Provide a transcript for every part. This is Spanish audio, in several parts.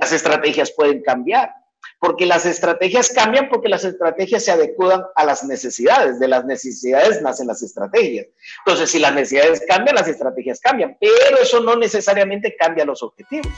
las estrategias pueden cambiar, porque las estrategias cambian porque las estrategias se adecuan a las necesidades, de las necesidades nacen las estrategias. Entonces, si las necesidades cambian, las estrategias cambian, pero eso no necesariamente cambia los objetivos.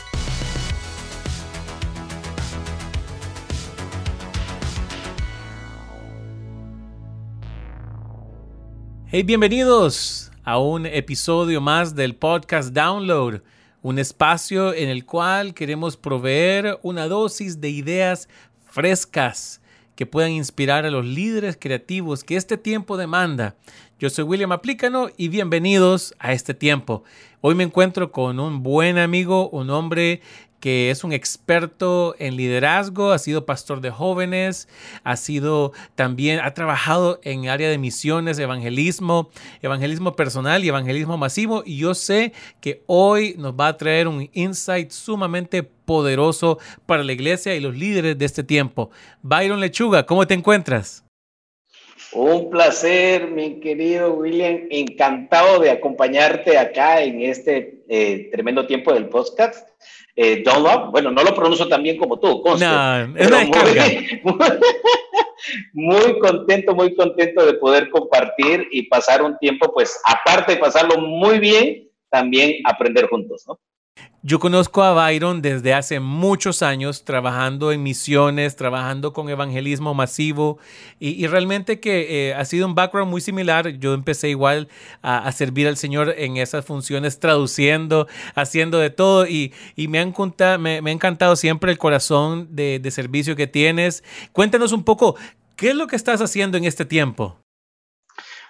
Hey, bienvenidos a un episodio más del podcast Download, un espacio en el cual queremos proveer una dosis de ideas frescas que puedan inspirar a los líderes creativos que este tiempo demanda. Yo soy William Aplícano y bienvenidos a este tiempo. Hoy me encuentro con un buen amigo, un hombre que es un experto en liderazgo, ha sido pastor de jóvenes, ha sido también, ha trabajado en área de misiones, evangelismo, evangelismo personal y evangelismo masivo. Y yo sé que hoy nos va a traer un insight sumamente poderoso para la iglesia y los líderes de este tiempo. Byron Lechuga, ¿cómo te encuentras? Un placer, mi querido William. Encantado de acompañarte acá en este eh, tremendo tiempo del podcast. Eh, bueno, no lo pronuncio tan bien como tú, no, es una muy, muy contento, muy contento de poder compartir y pasar un tiempo, pues, aparte de pasarlo muy bien, también aprender juntos, ¿no? Yo conozco a Byron desde hace muchos años trabajando en misiones, trabajando con evangelismo masivo y, realmente que eh, ha sido un background muy similar. Yo empecé igual a, servir al Señor en esas funciones, traduciendo, haciendo de todo y, me, han me, me, ha encantado siempre el corazón de, de servicio que tienes. Cuéntanos un poco, ¿qué es lo que estás haciendo en este tiempo?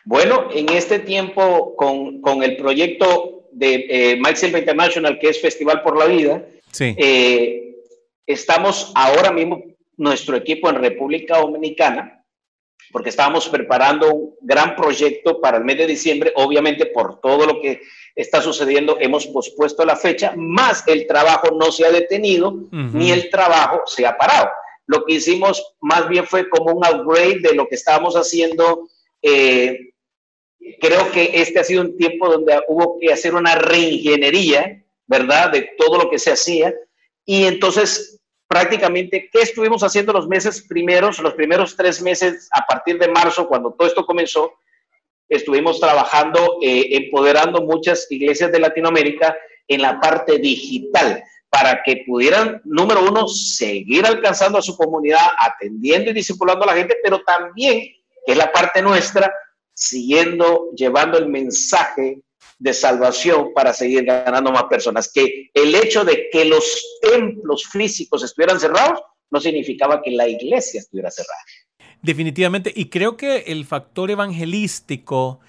Bueno, en este tiempo con, con el proyecto de eh, Mike Silva International, que es Festival por la Vida, eh, estamos ahora mismo, nuestro equipo en República Dominicana, porque estábamos preparando un gran proyecto para el mes de diciembre, obviamente por todo lo que está sucediendo hemos pospuesto la fecha, más el trabajo no se ha detenido, ni el trabajo se ha parado. Lo que hicimos más bien fue como un upgrade de lo que estábamos haciendo eh, creo que este ha sido un tiempo donde hubo que hacer una reingeniería, ¿verdad? De todo lo que se hacía. Y entonces, prácticamente, ¿qué estuvimos haciendo los meses primeros, los primeros tres meses a partir de marzo, cuando todo esto comenzó? Estuvimos trabajando, eh, empoderando muchas iglesias de Latinoamérica en la parte digital para que pudieran, número uno, seguir alcanzando a su comunidad, atendiendo y discipulando a la gente, pero también, que es la parte nuestra, siguiendo, llevando el mensaje de salvación para seguir ganando más personas. Que el hecho de que los templos físicos estuvieran cerrados no significaba que la iglesia estuviera cerrada. Definitivamente, y creo que el factor evangelístico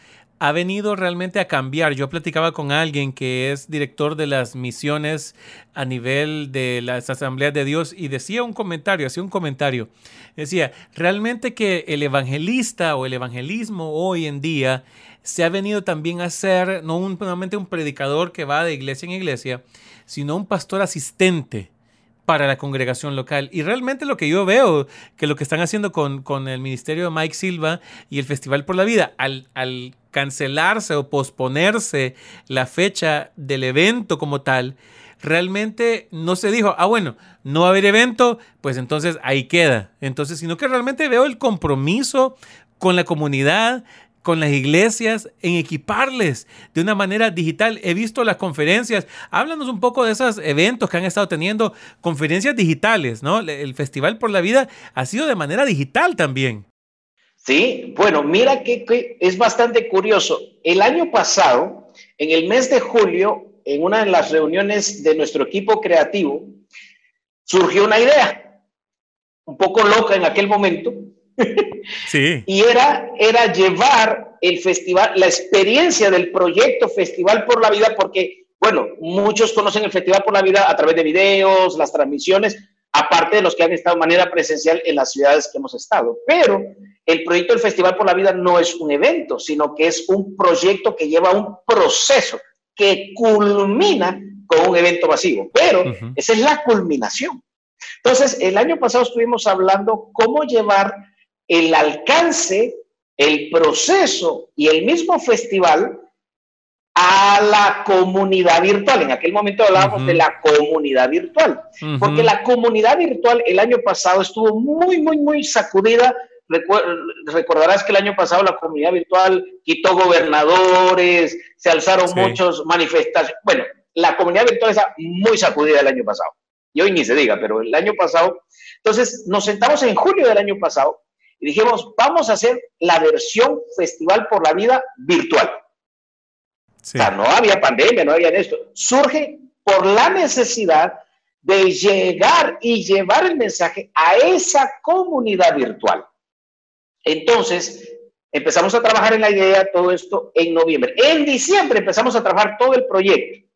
ha venido realmente a cambiar. Yo platicaba con alguien que es director de las misiones a nivel de las asambleas de Dios y decía un comentario, hacía un comentario. Decía, realmente que el evangelista o el evangelismo hoy en día se ha venido también a ser no un, un predicador que va de iglesia en iglesia, sino un pastor asistente para la congregación local. Y realmente lo que yo veo, que lo que están haciendo con, con el ministerio de Mike Silva y el Festival por la Vida, al, al cancelarse o posponerse la fecha del evento como tal, realmente no se dijo, ah, bueno, no va a haber evento, pues entonces ahí queda. Entonces, sino que realmente veo el compromiso con la comunidad, con las iglesias en equiparles de una manera digital. He visto las conferencias. Háblanos un poco de esos eventos que han estado teniendo, conferencias digitales, ¿no? El Festival por la Vida ha sido de manera digital también. Sí, bueno, mira que, es bastante curioso. El año pasado, en el mes de julio, en una de las reuniones de nuestro equipo creativo, surgió una idea, un poco loca en aquel momento, Sí. y era, era llevar el festival, la experiencia del proyecto Festival por la Vida, porque, bueno, muchos conocen el Festival por la Vida a través de videos, las transmisiones, aparte de los que han estado de manera presencial en las ciudades que hemos estado. Pero el proyecto del Festival por la Vida no es un evento, sino que es un proyecto que lleva un proceso que culmina con un evento masivo. Pero esa es la culminación. Entonces, el año pasado estuvimos hablando cómo llevar el alcance, el proceso y el mismo festival a la comunidad virtual. En aquel momento hablábamos de la comunidad virtual, porque la comunidad virtual el año pasado estuvo muy, muy, muy sacudida. recordarás que el año pasado la comunidad virtual quitó gobernadores, se alzaron muchos manifestaciones. Bueno, la comunidad virtual está muy sacudida el año pasado. Y hoy ni se diga, pero el año pasado. Entonces nos sentamos en julio del año pasado y dijimos, vamos a hacer la versión Festival por la Vida virtual. O sea, no había pandemia, no había esto. Surge por la necesidad de llegar y llevar el mensaje a esa comunidad virtual. Entonces, empezamos a trabajar en la idea, todo esto en noviembre. En diciembre empezamos a trabajar todo el proyecto.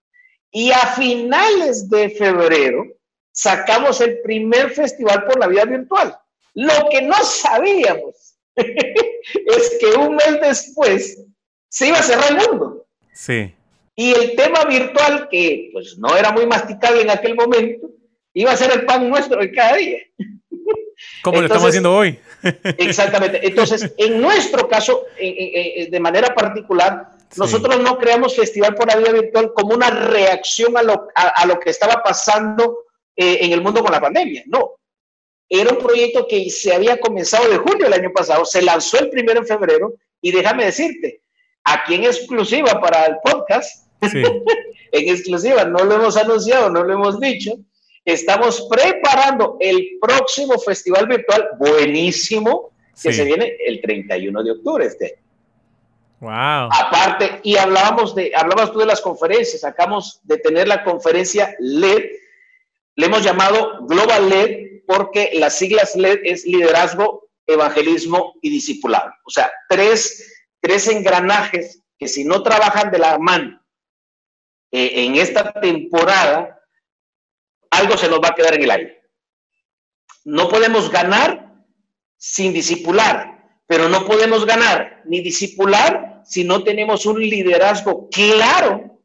Y a finales de febrero sacamos el primer festival por la vida virtual. Lo que no sabíamos es que un mes después se iba a cerrar el mundo. Sí. Y el tema virtual, que pues no era muy masticable en aquel momento, iba a ser el pan nuestro de cada día. Como lo estamos haciendo hoy. exactamente. Entonces, en nuestro caso, de manera particular, nosotros no creamos Festival por la Vida Virtual como una reacción a lo, a, lo que estaba pasando eh, en el mundo con la pandemia. No. Era un proyecto que se había comenzado de julio del año pasado, se lanzó el primero en febrero y déjame decirte, aquí en exclusiva para el podcast, en exclusiva, no lo hemos anunciado, no lo hemos dicho, estamos preparando el próximo festival virtual buenísimo que se viene el 31 de octubre este. Wow. Aparte, y hablábamos de, hablabas tú de las conferencias, sacamos de tener la conferencia LED, le hemos llamado Global LED porque las siglas LED es liderazgo, evangelismo y discipulado. O sea, tres, tres engranajes que si no trabajan de la mano eh, en esta temporada, algo se nos va a quedar en el aire. No podemos ganar sin discipular, pero no podemos ganar ni discipular si no tenemos un liderazgo claro,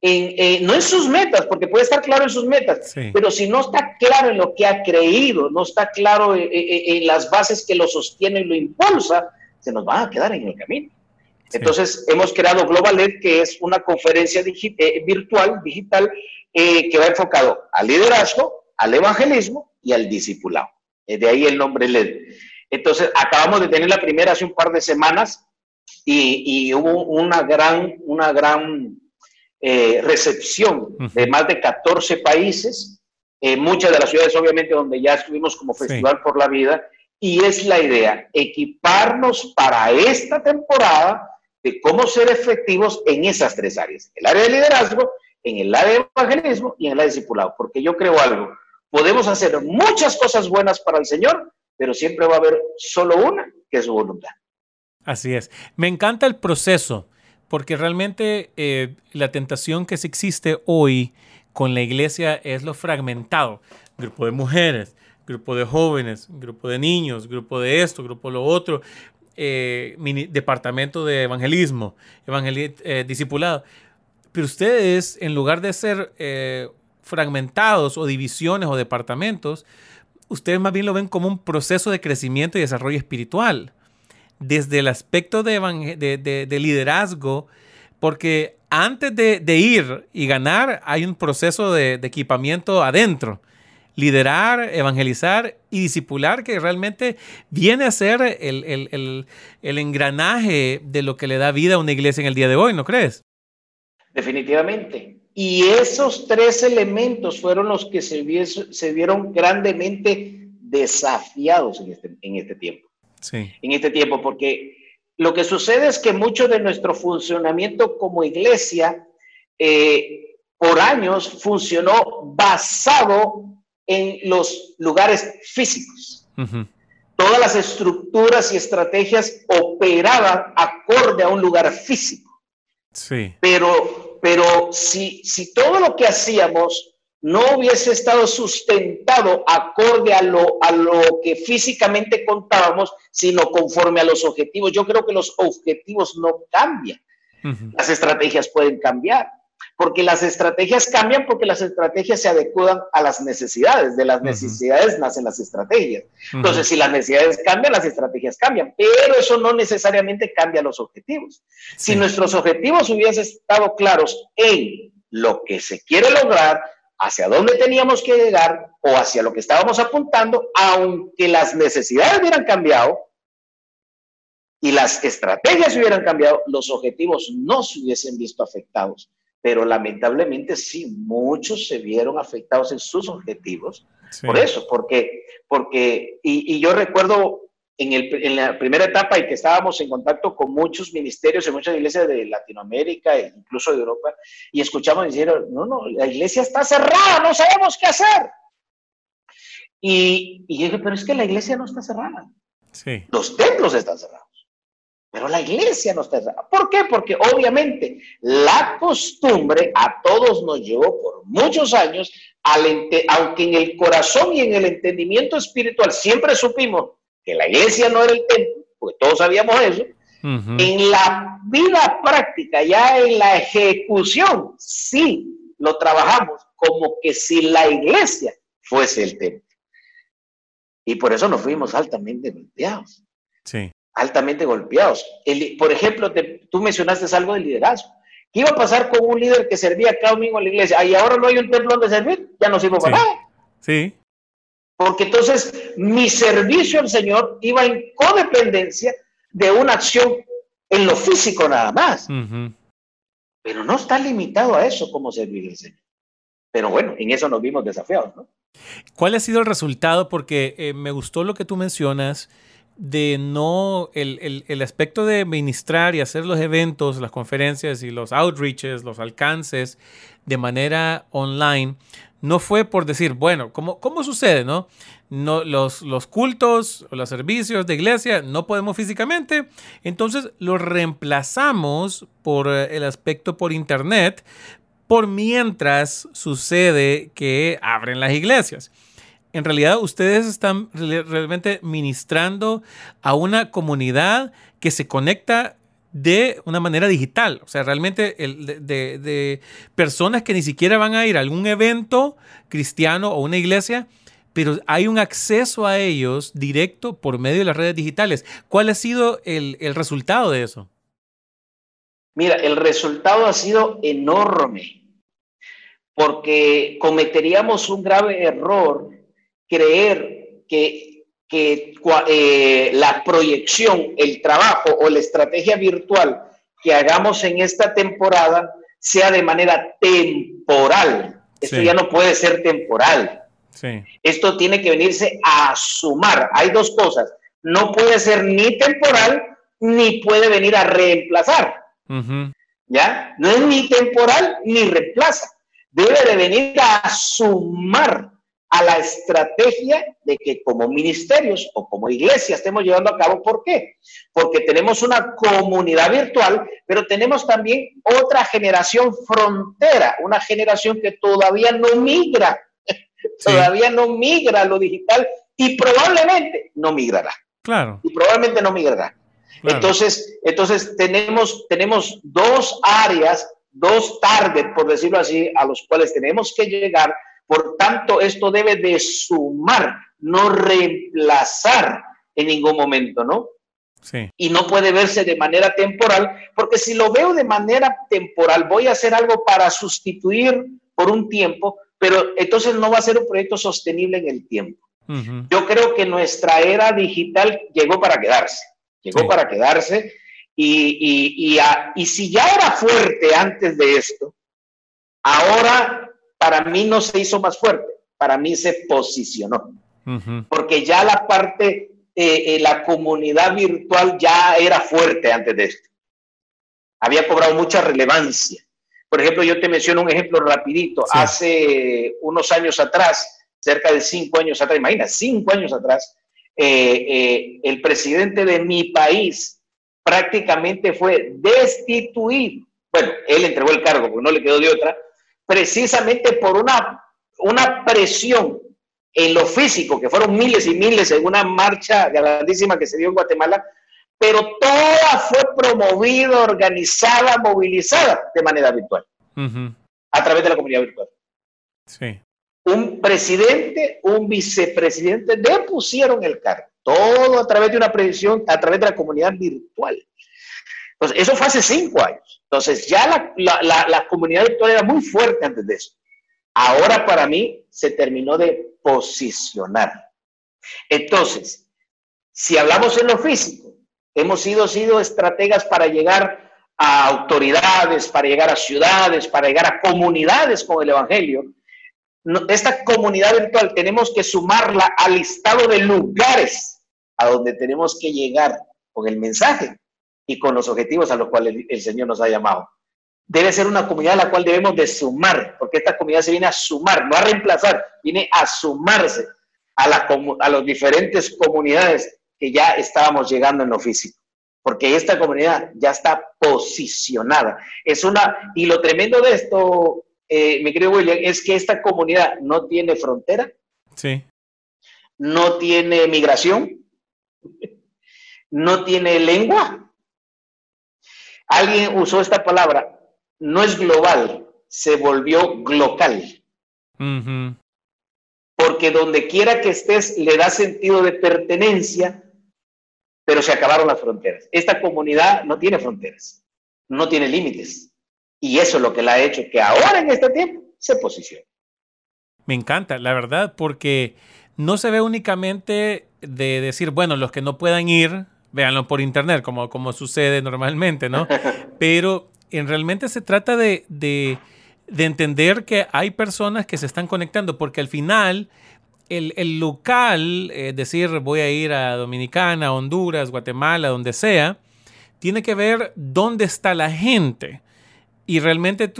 en, no en sus metas, porque puede estar claro en sus metas, pero si no está claro en lo que ha creído, no está claro en, las bases que lo sostiene y lo impulsa, se nos va a quedar en el camino. Entonces, hemos creado Global Ed, que es una conferencia eh, virtual, digital, eh, que va enfocado al liderazgo, al evangelismo y al discipulado. Eh, de ahí el nombre LED. Entonces, acabamos de tener la primera hace un par de semanas y, hubo una gran, una gran eh, recepción de más de 14 países, eh, muchas de las ciudades obviamente donde ya estuvimos como Festival por la Vida, y es la idea, equiparnos para esta temporada de cómo ser efectivos en esas tres áreas, el área de liderazgo, en el área de evangelismo y en el área de discipulado, porque yo creo algo, podemos hacer muchas cosas buenas para el Señor, pero siempre va a haber solo una, que es su voluntad. Así es. Me encanta el proceso, porque realmente eh, la tentación que existe hoy con la iglesia es lo fragmentado. Grupo de mujeres, grupo de jóvenes, grupo de niños, grupo de esto, grupo de lo otro, eh, departamento de evangelismo, eh, discipulado. Pero ustedes, en lugar de ser fragmentados o divisiones o departamentos, ustedes más bien lo ven como un proceso de crecimiento y desarrollo espiritual, desde el aspecto de, liderazgo, porque antes de, ir y ganar hay un proceso de, equipamiento adentro. Liderar, evangelizar y discipular que realmente viene a ser el, el engranaje de lo que le da vida a una iglesia en el día de hoy, ¿no crees? Definitivamente. Y esos tres elementos fueron los que se, vieron grandemente desafiados en este, en este tiempo. Sí. En este tiempo, porque lo que sucede es que mucho de nuestro funcionamiento como iglesia eh, por años funcionó basado en los lugares físicos. Todas las estructuras y estrategias operaban acorde a un lugar físico. Sí. Pero pero si, si todo lo que hacíamos no hubiese estado sustentado acorde a lo, a lo que físicamente contábamos, sino conforme a los objetivos, yo creo que los objetivos no cambian. Las estrategias pueden cambiar, porque las estrategias cambian porque las estrategias se adecuan a las necesidades, de las necesidades nacen las estrategias. Entonces, si las necesidades cambian, las estrategias cambian, pero eso no necesariamente cambia los objetivos. Si nuestros objetivos hubiesen estado claros en lo que se quiere lograr, hacia dónde teníamos que llegar o hacia lo que estábamos apuntando, aunque las necesidades hubieran cambiado, y las estrategias hubieran cambiado, los objetivos no se hubiesen visto afectados. Pero lamentablemente sí, muchos se vieron afectados en sus objetivos. Por eso, porque, porque y, yo recuerdo en, el, en, la primera etapa y que estábamos en contacto con muchos ministerios y muchas iglesias de Latinoamérica e incluso de Europa, y escuchamos decir, no, no, la iglesia está cerrada, no sabemos qué hacer. Y, y yo dije, pero es que la iglesia no está cerrada. Sí. Los templos están cerrados. Pero la iglesia no está. ¿Por qué? Porque obviamente la costumbre a todos nos llevó por muchos años, aunque en el corazón y en el entendimiento espiritual siempre supimos que la iglesia no era el templo, porque todos sabíamos eso, en la vida práctica, ya en la ejecución, sí lo trabajamos como que si la iglesia fuese el templo. Y por eso nos fuimos altamente golpeados. Sí altamente golpeados. por ejemplo, tú mencionaste algo de liderazgo. ¿Qué iba a pasar con un líder que servía cada domingo en la iglesia? y ahora no hay un templo donde servir, ya no sirvo para nada. Sí. Porque entonces mi servicio al Señor iba en codependencia de una acción en lo físico nada más. Pero no está limitado a eso como servir al Señor. Pero bueno, en eso nos vimos desafiados, ¿no? ¿Cuál ha sido el resultado? Porque eh, me gustó lo que tú mencionas de no, el, el, aspecto de ministrar y hacer los eventos, las conferencias y los outreaches, los alcances de manera online, no fue por decir, bueno, ¿cómo, cómo sucede, no? no los, los cultos o los servicios de iglesia no podemos físicamente, entonces los reemplazamos por eh, el aspecto por internet, por mientras sucede que abren las iglesias en realidad ustedes están realmente ministrando a una comunidad que se conecta de una manera digital. O sea, realmente de, personas que ni siquiera van a ir a algún evento cristiano o una iglesia, pero hay un acceso a ellos directo por medio de las redes digitales. ¿Cuál ha sido el, resultado de eso? Mira, el resultado ha sido enorme, porque cometeríamos un grave error creer que, que eh, la proyección, el trabajo o la estrategia virtual que hagamos en esta temporada sea de manera temporal. Esto ya no puede ser temporal. Esto tiene que venirse a sumar. Hay dos cosas. No puede ser ni temporal ni puede venir a reemplazar. ¿Ya? No es ni temporal ni reemplaza. Debe de venir a sumar a la estrategia de que como ministerios o como iglesia estemos llevando a cabo. ¿Por qué? Porque tenemos una comunidad virtual, pero tenemos también otra generación frontera, una generación que todavía no migra, todavía no migra a lo digital y probablemente no migrará. Claro. Y probablemente no migrará. Entonces, entonces tenemos, tenemos dos áreas, dos targets, por decirlo así, a los cuales tenemos que llegar por tanto, esto debe de sumar, no reemplazar en ningún momento, ¿no? Sí. Y no puede verse de manera temporal, porque si lo veo de manera temporal, voy a hacer algo para sustituir por un tiempo, pero entonces no va a ser un proyecto sostenible en el tiempo. Yo creo que nuestra era digital llegó para quedarse, llegó para quedarse, y, y, y, y si ya era fuerte antes de esto, ahora para mí no se hizo más fuerte, para mí se posicionó. Porque ya la parte, eh, eh, la comunidad virtual ya era fuerte antes de esto. Había cobrado mucha relevancia. Por ejemplo, yo te menciono un ejemplo rapidito. Hace unos años atrás, cerca de cinco años atrás, imagina, cinco años atrás, eh, el presidente de mi país prácticamente fue destituido. Bueno, él entregó el cargo porque no le quedó de otra, precisamente por una, una presión en lo físico, que fueron miles y miles en una marcha grandísima que se dio en Guatemala, pero toda fue promovida, organizada, movilizada de manera virtual. a través de la comunidad virtual. Sí. Un presidente, un vicepresidente depusieron el cargo. Todo a través de una previsión, a través de la comunidad virtual. Entonces, eso fue hace cinco años. Entonces, ya la, la, la comunidad virtual era muy fuerte antes de eso. Ahora para mí se terminó de posicionar. Entonces, si hablamos en lo físico, hemos sido, sido estrategas para llegar a autoridades, para llegar a ciudades, para llegar a comunidades con el Evangelio. Esta comunidad virtual tenemos que sumarla al listado de lugares a donde tenemos que llegar con el mensaje y con los objetivos a los cuales el, Señor nos ha llamado. Debe ser una comunidad a la cual debemos de sumar, porque esta comunidad se viene a sumar, no a reemplazar, viene a sumarse a, la, a las diferentes comunidades que ya estábamos llegando en lo físico porque esta comunidad ya está posicionada. Es una, y lo tremendo de esto, eh, mi querido William, es que esta comunidad no tiene frontera. Sí. No tiene migración. No tiene lengua. Alguien usó esta palabra. No es global, se volvió glocal. Porque donde quiera que estés le da sentido de pertenencia pero se acabaron las fronteras. Esta comunidad no tiene fronteras, no tiene límites. Y eso es lo que la ha hecho que ahora en este tiempo se posicione. Me encanta, la verdad, porque no se ve únicamente de decir, bueno, los que no puedan ir, véanlo por internet, como, como sucede normalmente, ¿no? Pero en realmente se trata de, de, de entender que hay personas que se están conectando, porque al final el, local, es decir, voy a ir a Dominicana, Honduras, Guatemala, donde sea, tiene que ver dónde está la gente. Y realmente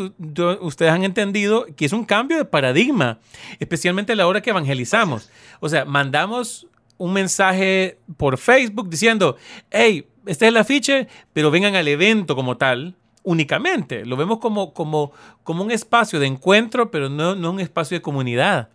ustedes han entendido que es un cambio de paradigma, especialmente a la hora que evangelizamos. O sea, mandamos un mensaje por Facebook diciendo, hey, este es el afiche, pero vengan al evento como tal, únicamente. Lo vemos como, como, como un espacio de encuentro, pero no, no un espacio de comunidad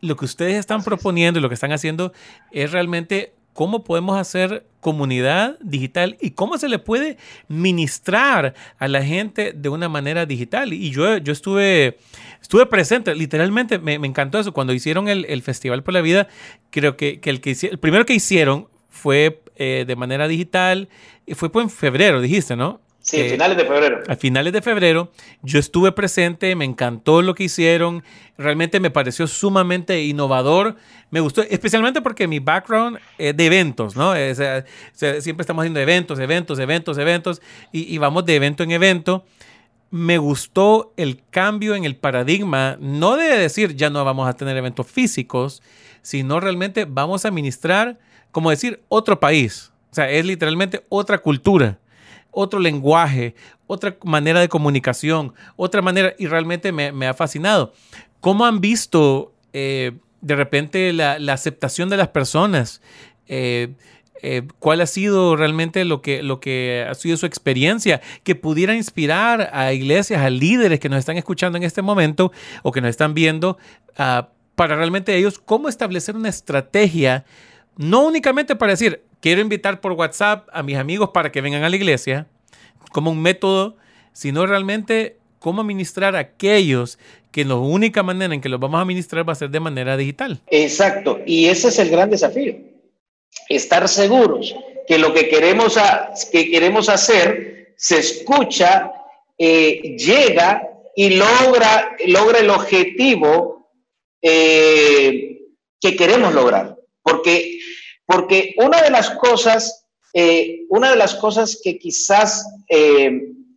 lo que ustedes están proponiendo y lo que están haciendo es realmente cómo podemos hacer comunidad digital y cómo se le puede ministrar a la gente de una manera digital. Y yo, yo estuve, estuve presente, literalmente me, encantó eso. Cuando hicieron el, Festival por la Vida, creo que, el, que el primero que hicieron fue eh, de manera digital, y fue en febrero, dijiste, ¿no? Sí, a finales de febrero. A finales de febrero yo estuve presente, me encantó lo que hicieron, realmente me pareció sumamente innovador, me gustó, especialmente porque mi background es de eventos, ¿no? siempre estamos haciendo eventos, eventos, eventos, eventos, y, vamos de evento en evento. Me gustó el cambio en el paradigma, no de decir ya no vamos a tener eventos físicos, sino realmente vamos a administrar, como decir, otro país. O sea, es literalmente otra cultura otro lenguaje, otra manera de comunicación, otra manera, y realmente me, ha fascinado. ¿Cómo han visto eh, de repente la, aceptación de las personas? Eh, eh, ¿Cuál ha sido realmente lo que, lo que ha sido su experiencia que pudiera inspirar a iglesias, a líderes que nos están escuchando en este momento o que nos están viendo, ah, para realmente ellos cómo establecer una estrategia, no únicamente para decir, quiero invitar por WhatsApp a mis amigos para que vengan a la iglesia como un método, sino realmente cómo administrar a aquellos que la única manera en que los vamos a administrar va a ser de manera digital. Exacto, y ese es el gran desafío. Estar seguros que lo que queremos, que queremos hacer se escucha, eh, llega y logra, logra el objetivo eh, que queremos lograr. Porque porque una de las cosas, eh, una de las cosas que quizás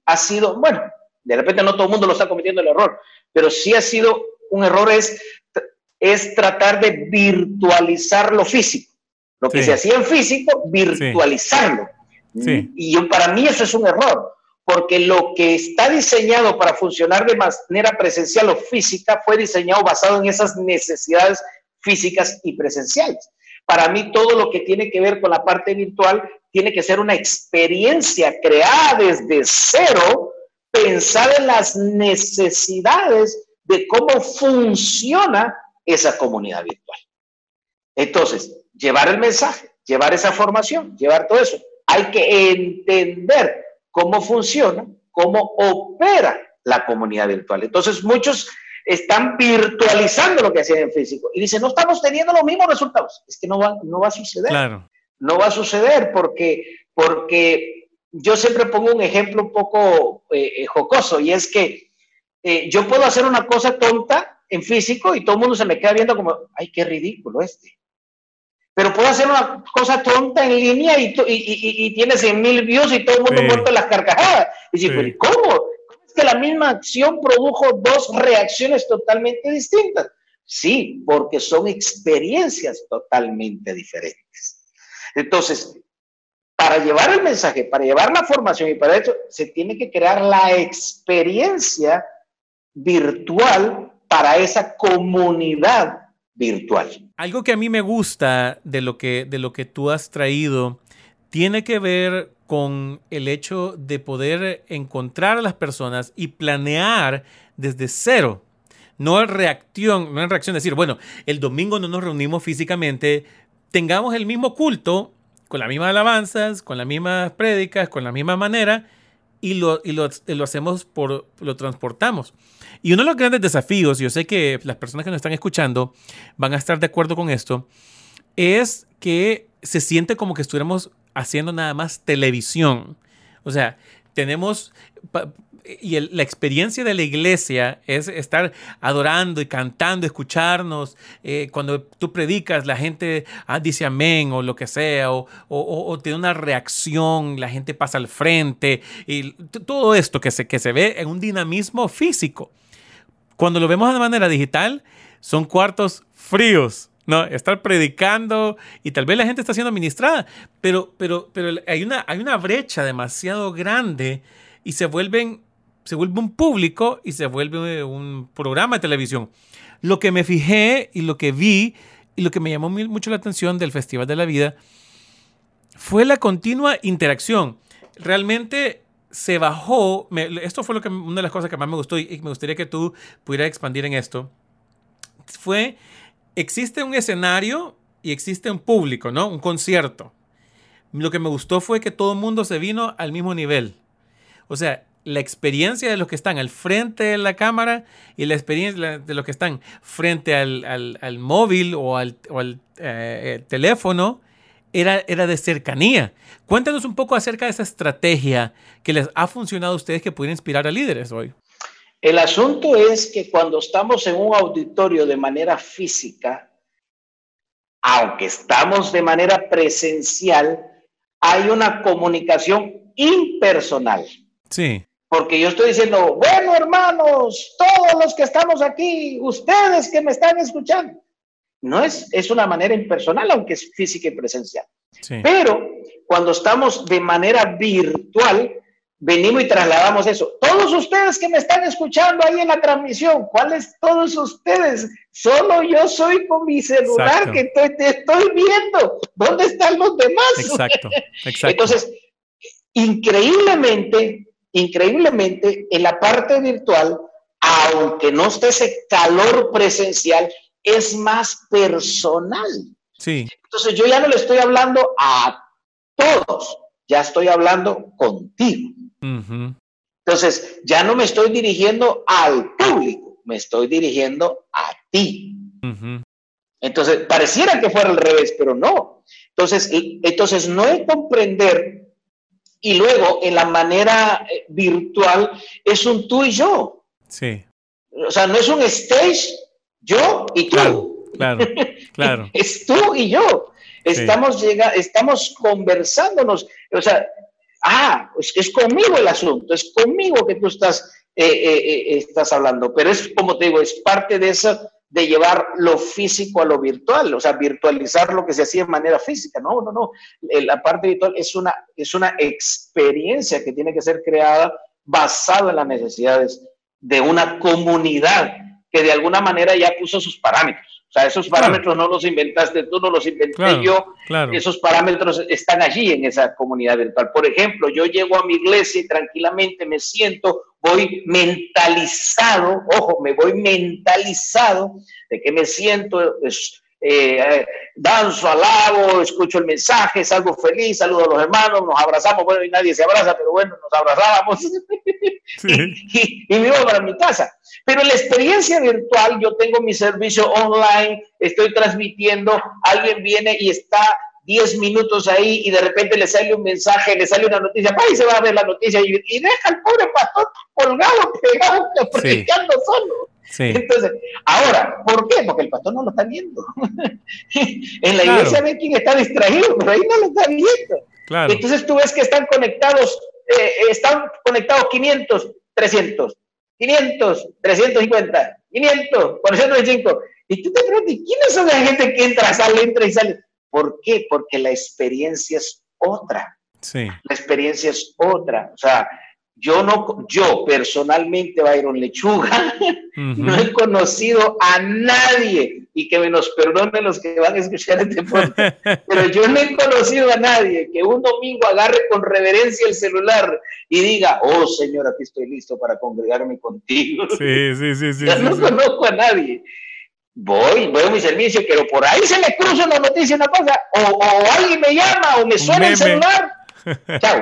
ha sido, bueno, de repente no todo el mundo lo está cometiendo el error, pero sí ha sido un error es, es tratar de virtualizar lo físico. Lo que se hacía en físico, virtualizarlo. Y para mí eso es un error, porque lo que está diseñado para funcionar de manera presencial o física fue diseñado basado en esas necesidades físicas y presenciales. Para mí todo lo que tiene que ver con la parte virtual tiene que ser una experiencia creada desde cero, pensada en las necesidades de cómo funciona esa comunidad virtual. Entonces, llevar el mensaje, llevar esa formación, llevar todo eso. Hay que entender cómo funciona, cómo opera la comunidad virtual. Entonces, muchos están virtualizando lo que hacían en físico y dicen, no estamos teniendo los mismos resultados. Es que no va, no va a suceder. No va a suceder porque, porque yo siempre pongo un ejemplo un poco eh, eh, jocoso y es que eh, yo puedo hacer una cosa tonta en físico y todo el mundo se me queda viendo como, ay, qué ridículo este. Pero puedo hacer una cosa tonta en línea y, y, y, tiene 100 mil views y todo el mundo muerto en las carcajadas. Y dice, ¿cómo? es que la misma acción produjo dos reacciones totalmente distintas? Sí, porque son experiencias totalmente diferentes. Entonces, para llevar el mensaje, para llevar la formación y para eso, se tiene que crear la experiencia virtual para esa comunidad Algo que a mí me gusta de lo que, de lo que tú has traído tiene que ver con el hecho de poder encontrar a las personas y planear desde cero. No en reacción, no en reacción decir, bueno, el domingo no nos reunimos físicamente, tengamos el mismo culto, con las mismas alabanzas, con las mismas prédicas, con la misma manera, y lo, y lo, lo hacemos por, lo transportamos. Y uno de los grandes desafíos, yo sé que las personas que nos están escuchando van a estar de acuerdo con esto, es que se siente como que estuviéramos haciendo nada más televisión. O sea, tenemos... Y la experiencia de la iglesia es estar adorando y cantando, escucharnos. Eh, cuando tú predicas, la gente ah, dice amén o lo que sea, o, o, tiene una reacción, la gente pasa al frente. Y todo esto que se, que se ve en un dinamismo físico. Cuando lo vemos de manera digital, son cuartos fríos. ¿no? Estar predicando y tal vez la gente está siendo administrada, pero, pero, pero hay, una, hay una brecha demasiado grande y se vuelven, se vuelve un público y se vuelve un programa de televisión. Lo que me fijé y lo que vi y lo que me llamó mucho la atención del Festival de la Vida fue la continua interacción. Realmente se bajó, esto fue lo que, una de las cosas que más me gustó y me gustaría que tú pudieras expandir en esto, fue existe un escenario y existe un público, ¿no? Un concierto. Lo que me gustó fue que todo el mundo se vino al mismo nivel. O sea, la experiencia de los que están al frente de la cámara y la experiencia de los que están frente al, móvil o al, eh, teléfono era, era, de cercanía. Cuéntanos un poco acerca de esa estrategia que les ha funcionado a ustedes que puede inspirar a líderes hoy. El asunto es que cuando estamos en un auditorio de manera física, aunque estamos de manera presencial, hay una comunicación impersonal. Sí. Porque yo estoy diciendo, bueno, hermanos, todos los que estamos aquí, ustedes que me están escuchando. No es, es una manera impersonal, aunque es física y presencial. Sí. Pero cuando estamos de manera virtual, venimos y trasladamos eso. Todos ustedes que me están escuchando ahí en la transmisión, ¿cuáles todos ustedes? Solo yo soy con mi celular que estoy, te estoy viendo. ¿Dónde están los demás? Exacto, exacto. Entonces, increíblemente, increíblemente, en la parte virtual, aunque no esté ese calor presencial, es más personal. Sí. Entonces, yo ya no le estoy hablando a todos, ya estoy hablando contigo. Entonces, ya no me estoy dirigiendo al público, me estoy dirigiendo a ti. Entonces, pareciera que fuera al revés, pero no. Entonces, entonces no es comprender y luego en la manera eh, virtual es un tú y yo. Sí. O sea, no es un stage, yo y tú. Claro, claro. es tú y yo. Estamos, llega, estamos conversándonos. O sea, ah, es conmigo el asunto, es conmigo que tú estás, eh, eh, estás hablando, pero es como te digo, es parte de eso, de llevar lo físico a lo virtual, o sea, virtualizar lo que se hacía de manera física. No, no, no. La parte virtual es una, es una experiencia que tiene que ser creada basada en las necesidades de una comunidad que de alguna manera ya puso sus parámetros. O sea, esos parámetros no los inventaste tú, no los inventé yo. Esos parámetros están allí en esa comunidad virtual. Por ejemplo, yo llego a mi iglesia y tranquilamente me siento, voy mentalizado, ojo, me voy mentalizado de que me siento eh, eh, danzo, alabo, escucho el mensaje, salgo feliz, saludo a los hermanos, nos abrazamos, bueno, y nadie se abraza, pero bueno, nos abrazábamos y, y, me iba para mi casa. Pero en la experiencia virtual, yo tengo mi servicio online, estoy transmitiendo, alguien viene y está 10 minutos ahí y de repente le sale un mensaje, le sale una noticia, y se va a ver la noticia y, deja al pobre pastor colgado, pegado, predicando solo. Entonces, ahora, ¿por qué? Porque el pastor no lo está viendo. en la iglesia ve quién está distraído, pero ahí no lo está viendo. Entonces tú ves que están conectados, eh, están conectados 500, 300, 500, 350, 500, 425. Y tú te preguntas, ¿quiénes son la gente que entra, sale, entra y sale? ¿Por qué? Porque la experiencia es otra. Sí. La experiencia es otra. O sea, yo no, yo personalmente, Byron Lechuga, no he conocido a nadie, y que me nos perdonen los que van a escuchar este podcast, pero yo no he conocido a nadie que un domingo agarre con reverencia el celular y diga, oh Señor, aquí estoy listo para congregarme contigo. Sí, sí, sí, sí. Yo no conozco a nadie. Voy, voy a mi servicio, pero por ahí se me cruza una noticia, una cosa, o, alguien me llama o me suena el celular. Chao.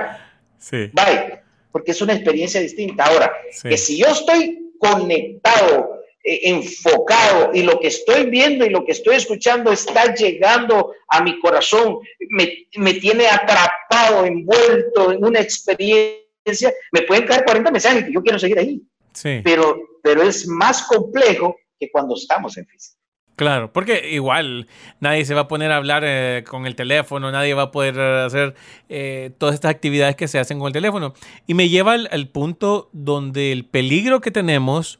Sí. Bye porque es una experiencia distinta. Ahora, que si yo estoy conectado, eh, enfocado y lo que estoy viendo y lo que estoy escuchando está llegando a mi corazón, me, me tiene atrapado, envuelto en una experiencia, me pueden caer 40 mensajes que yo quiero seguir ahí. Sí. Pero, pero es más complejo que cuando estamos en física. Claro, porque igual nadie se va a poner a hablar eh, con el teléfono, nadie va a poder hacer eh, todas estas actividades que se hacen con el teléfono. Y me lleva al, punto donde el peligro que tenemos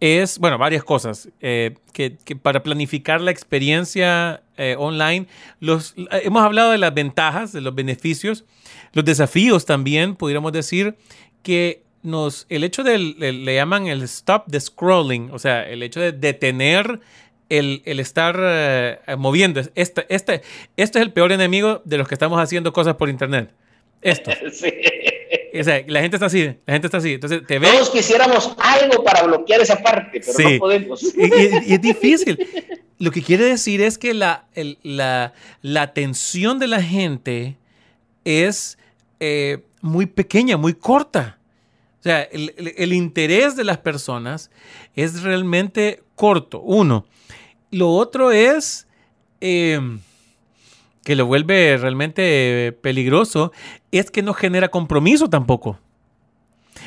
es, bueno, varias cosas. Eh, que, para planificar la experiencia online, los, hemos hablado de las ventajas, de los beneficios, los desafíos también, pudiéramos decir, que nos, el hecho de, le llaman el stop the scrolling, o sea, el hecho de detener el, estar eh, moviendo. Este, este, este es el peor enemigo de los que estamos haciendo cosas por internet. Esto. la gente está así, la gente está así. Entonces, te Todos quisiéramos algo para bloquear esa parte, pero no podemos. Y, es difícil. Lo que quiere decir es que la, la, atención de la gente es eh, muy pequeña, muy corta. O sea, el, interés de las personas es realmente corto. Uno. Lo otro es em, que lo vuelve realmente peligroso, es que no genera compromiso tampoco.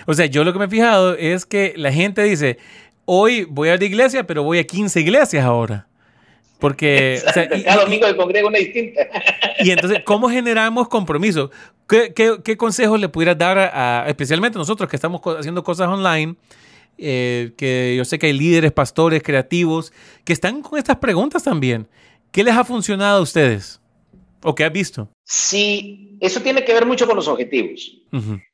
O sea, yo lo que me he fijado es que la gente dice, hoy voy a la iglesia, pero voy a 15 iglesias ahora. Porque cada domingo el congrego una distinta. Y entonces, ¿cómo generamos compromiso? ¿Qué, qué, consejos le pudieras dar a, especialmente nosotros que estamos haciendo cosas online? Eh, que yo sé que hay líderes, pastores, creativos, que están con estas preguntas también. ¿Qué les ha funcionado a ustedes? ¿O qué has visto? Sí, eso tiene que ver mucho con los objetivos.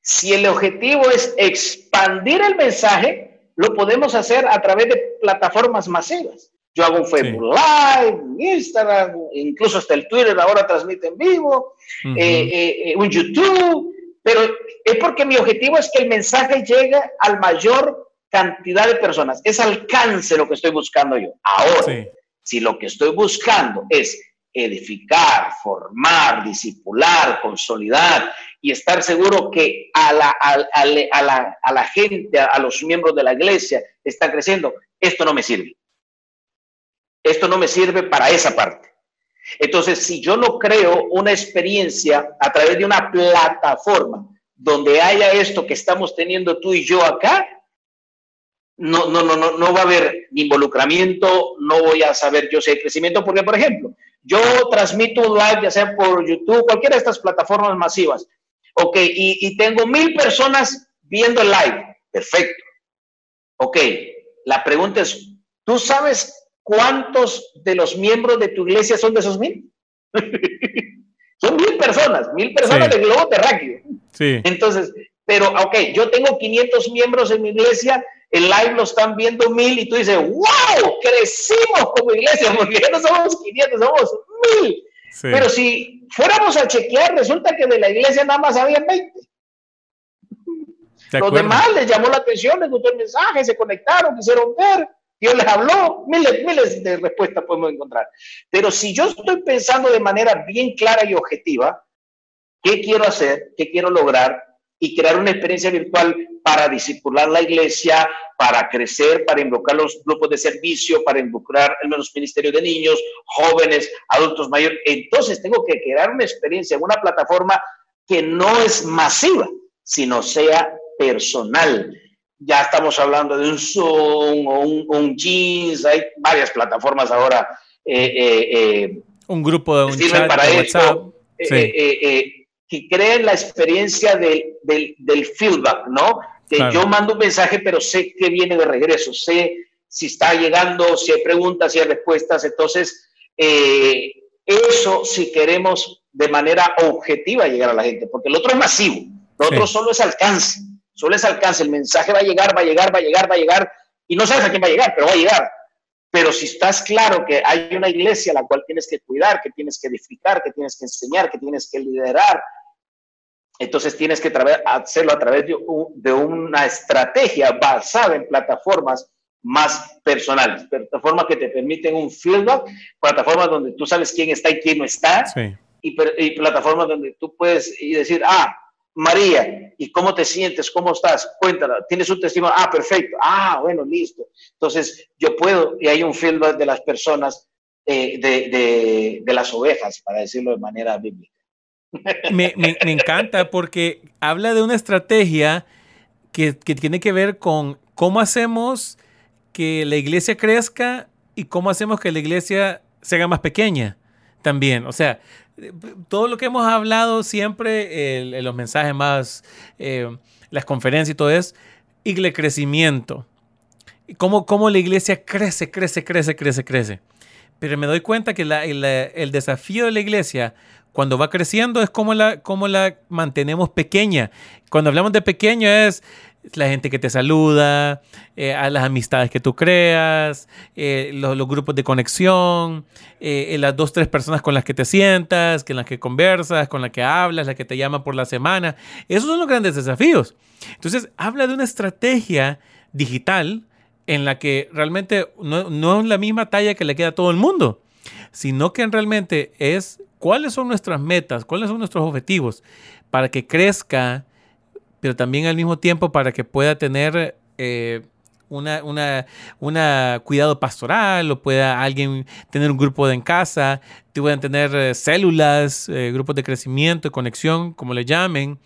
Si el objetivo es expandir el mensaje, lo podemos hacer a través de plataformas masivas. Yo hago un Facebook Live, un Instagram, incluso hasta el Twitter ahora transmite en vivo, eh, eh, un YouTube, pero es porque mi objetivo es que el mensaje llegue al mayor cantidad de personas, es alcance lo que estoy buscando yo. Ahora, si lo que estoy buscando es edificar, formar, disipular, consolidar y estar seguro que a la, a, la, a la gente, a los miembros de la iglesia está creciendo, esto no me sirve. Esto no me sirve para esa parte. Entonces, si yo no creo una experiencia a través de una plataforma donde haya esto que estamos teniendo tú y yo acá, no, no, no, no, no va a haber involucramiento, no voy a saber yo si hay crecimiento, porque, por ejemplo, yo transmito un live, ya sea por YouTube, cualquiera de estas plataformas masivas, ok, y, tengo mil personas viendo el live, perfecto, ok, la pregunta es, ¿tú sabes cuántos de los miembros de tu iglesia son de esos mil? son mil personas, mil personas de globo terráqueo. Sí. Entonces, pero, ok, yo tengo 500 miembros en mi iglesia el live lo están viendo mil y tú dices, wow, crecimos como iglesia, porque ya no somos 500, somos mil. Pero si fuéramos a chequear, resulta que de la iglesia nada más había 20. Los demás les llamó la atención, les gustó el mensaje, se conectaron, quisieron ver. Dios les habló, miles, miles de respuestas podemos encontrar. Pero si yo estoy pensando de manera bien clara y objetiva, ¿qué quiero hacer? ¿Qué quiero lograr? Y crear una experiencia virtual para discipular la iglesia, para crecer, para invocar los grupos de servicio, para involucrar los ministerios de niños, jóvenes, adultos mayores. Entonces tengo que crear una experiencia en una plataforma que no es masiva, sino sea personal ya estamos hablando de un Zoom o un, Jeans, hay varias plataformas ahora. Eh, eh, eh, un grupo de un chat para WhatsApp. que creen la experiencia del feedback, ¿no? Que yo mando un mensaje, pero sé que viene de regreso, sé si está llegando, si hay preguntas, si hay respuestas. Entonces, eso si queremos de manera objetiva llegar a la gente, porque el otro es masivo, lo otro solo es alcance. Solo les alcance, el mensaje va a llegar, va a llegar, va a llegar, va a llegar, y no sabes a quién va a llegar, pero va a llegar. Pero si estás claro que hay una iglesia a la cual tienes que cuidar, que tienes que edificar, que tienes que enseñar, que tienes que liderar, entonces tienes que hacerlo a través de, de, una estrategia basada en plataformas más personales, plataformas que te permiten un feedback, plataformas donde tú sabes quién está y quién no está, y, y, plataformas donde tú puedes decir, ah, María, ¿y cómo te sientes? ¿Cómo estás? Cuéntala, ¿tienes un testimonio? Ah, perfecto. Ah, bueno, listo. Entonces, yo puedo, y hay un feedback de las personas, eh, de, de, las ovejas, para decirlo de manera bíblica. Me, me, encanta porque habla de una estrategia que, que tiene que ver con cómo hacemos que la iglesia crezca y cómo hacemos que la iglesia se haga más pequeña también. O sea, todo lo que hemos hablado siempre en los mensajes más, eh, las conferencias y todo es, el crecimiento. Cómo, cómo la iglesia crece, crece, crece, crece, crece. Pero me doy cuenta que el desafío de la iglesia cuando va creciendo es cómo la, cómo la mantenemos pequeña. Cuando hablamos de pequeño es la gente que te saluda, eh, a las amistades que tú creas, eh, los, grupos de conexión, eh, las dos, tres personas con las que te sientas, con las que conversas, con las que hablas, las que te llaman por la semana. Esos son los grandes desafíos. Entonces, habla de una estrategia digital en la que realmente no, no es la misma talla que le queda a todo el mundo, sino que realmente es cuáles son nuestras metas, cuáles son nuestros objetivos para que crezca pero también al mismo tiempo para que pueda tener eh, una, una, cuidado pastoral o pueda alguien tener un grupo de en casa, puedan tener eh, células, eh, grupos de crecimiento, conexión, como le llamen,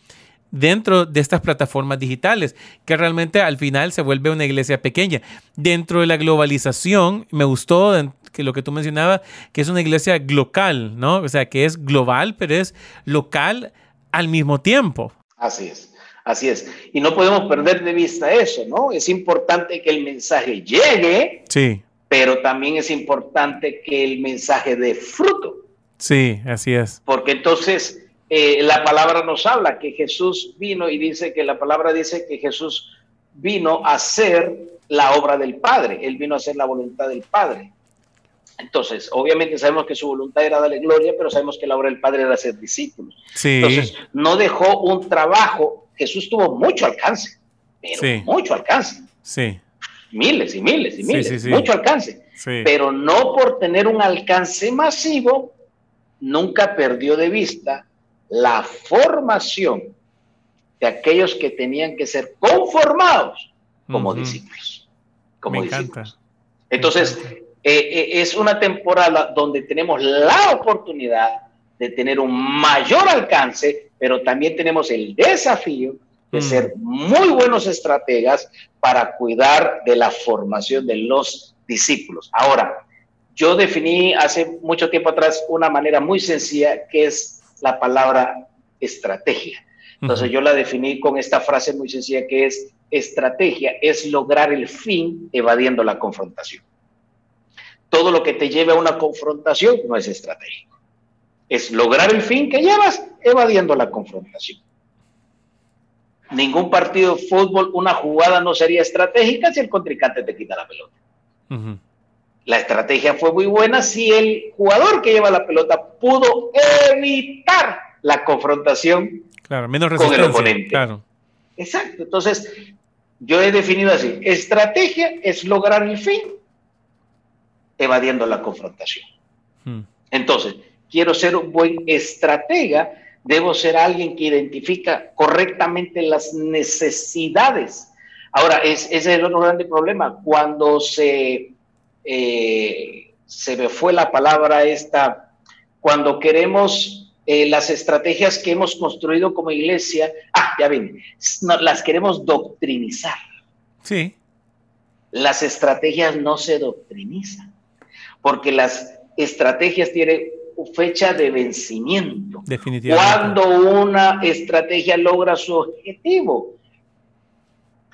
dentro de estas plataformas digitales, que realmente al final se vuelve una iglesia pequeña. Dentro de la globalización, me gustó que lo que tú mencionabas, que es una iglesia local, ¿no? O sea, que es global, pero es local al mismo tiempo. Así es. Así es. Y no podemos perder de vista eso, ¿no? Es importante que el mensaje llegue, sí. pero también es importante que el mensaje dé fruto. Sí, así es. Porque entonces eh, la palabra nos habla que Jesús vino y dice que la palabra dice que Jesús vino a hacer la obra del Padre, él vino a hacer la voluntad del Padre. Entonces, obviamente sabemos que su voluntad era darle gloria, pero sabemos que la obra del Padre era ser discípulos. Sí. Entonces, no dejó un trabajo Jesús tuvo mucho alcance, pero mucho alcance. Sí. Miles y miles y miles, mucho alcance. Pero no por tener un alcance masivo, nunca perdió de vista la formación de aquellos que tenían que ser conformados como discípulos. Como Me discípulos. Entonces, eh, eh, es una temporada donde tenemos la oportunidad de tener un mayor alcance, pero también tenemos el desafío de mm. ser muy buenos estrategas para cuidar de la formación de los discípulos. Ahora, yo definí hace mucho tiempo atrás una manera muy sencilla que es la palabra estrategia. Entonces yo la definí con esta frase muy sencilla que es estrategia es lograr el fin evadiendo la confrontación. Todo lo que te lleve a una confrontación no es estratégico es lograr el fin que llevas evadiendo la confrontación. Ningún partido de fútbol, una jugada no sería estratégica si el contrincante te quita la pelota. La estrategia fue muy buena si el jugador que lleva la pelota pudo evitar la confrontación claro, menos con el oponente. Claro. Exacto. Entonces, yo he definido así: estrategia es lograr el fin evadiendo la confrontación. Entonces, quiero ser un buen estratega, debo ser alguien que identifica correctamente las necesidades. Ahora, ese es el otro grande problema. Cuando se, eh, se me fue la palabra esta, cuando queremos eh, las estrategias que hemos construido como iglesia, ah, ya ven, las queremos doctrinizar. Sí. Las estrategias no se doctrinizan, porque las estrategias tienen fecha de vencimiento. Definitivamente. Cuando una estrategia logra su objetivo.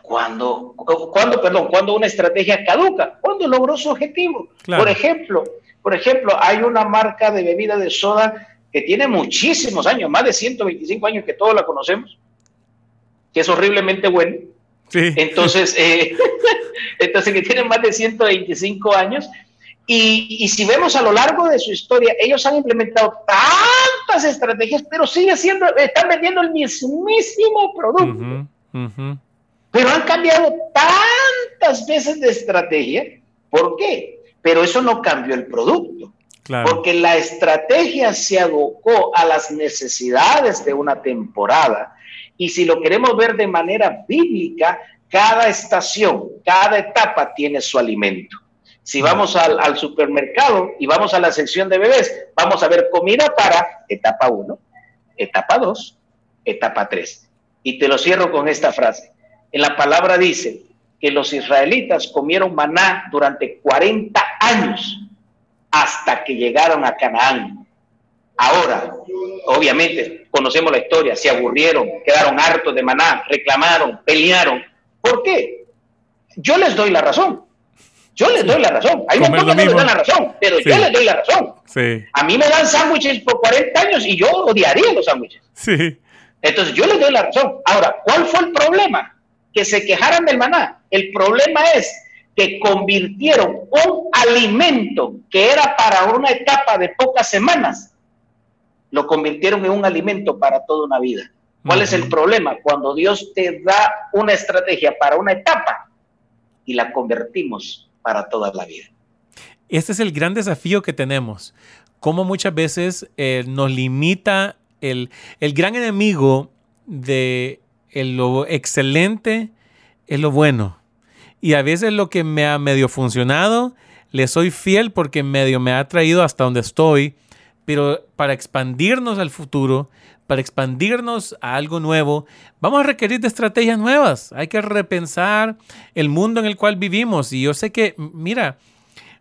Cuando, cuando, perdón, cuando una estrategia caduca, cuando logró su objetivo. Por ejemplo, por ejemplo, hay una marca de bebida de soda que tiene muchísimos años, más de 125 años que todos la conocemos, que es horriblemente buena. Sí. Entonces, eh, entonces que tiene más de 125 años y, si vemos a lo largo de su historia, ellos han implementado tantas estrategias, pero sigue siendo, están vendiendo el mismísimo producto. Pero han cambiado tantas veces de estrategia. ¿Por qué? Pero eso no cambió el producto. Porque la estrategia se abocó a las necesidades de una temporada. Y si lo queremos ver de manera bíblica, cada estación, cada etapa tiene su alimento. Si vamos al, supermercado y vamos a la sección de bebés, vamos a ver comida para etapa 1, etapa 2, etapa 3. Y te lo cierro con esta frase. En la palabra dice que los israelitas comieron maná durante 40 años hasta que llegaron a Canaán. Ahora, obviamente, conocemos la historia, se aburrieron, quedaron hartos de maná, reclamaron, pelearon. ¿Por qué? Yo les doy la razón. Yo les doy la razón. Hay un montón que no les dan la razón, pero yo les doy la razón. A mí me dan sándwiches por 40 años y yo odiaría los sándwiches. Entonces yo les doy la razón. Ahora, ¿cuál fue el problema? Que se quejaran del maná. El problema es que convirtieron un alimento que era para una etapa de pocas semanas, lo convirtieron en un alimento para toda una vida. ¿Cuál es el problema? Cuando Dios te da una estrategia para una etapa y la convertimos para toda la vida. Este es el gran desafío que tenemos. Cómo muchas veces eh, nos limita el, gran enemigo de lo excelente es lo bueno. Y a veces lo que me ha medio funcionado, le soy fiel porque medio me ha traído hasta donde estoy. Pero para expandirnos al futuro, para expandirnos a algo nuevo, vamos a requerir de estrategias nuevas. Hay que repensar el mundo en el cual vivimos. Y yo sé que, mira,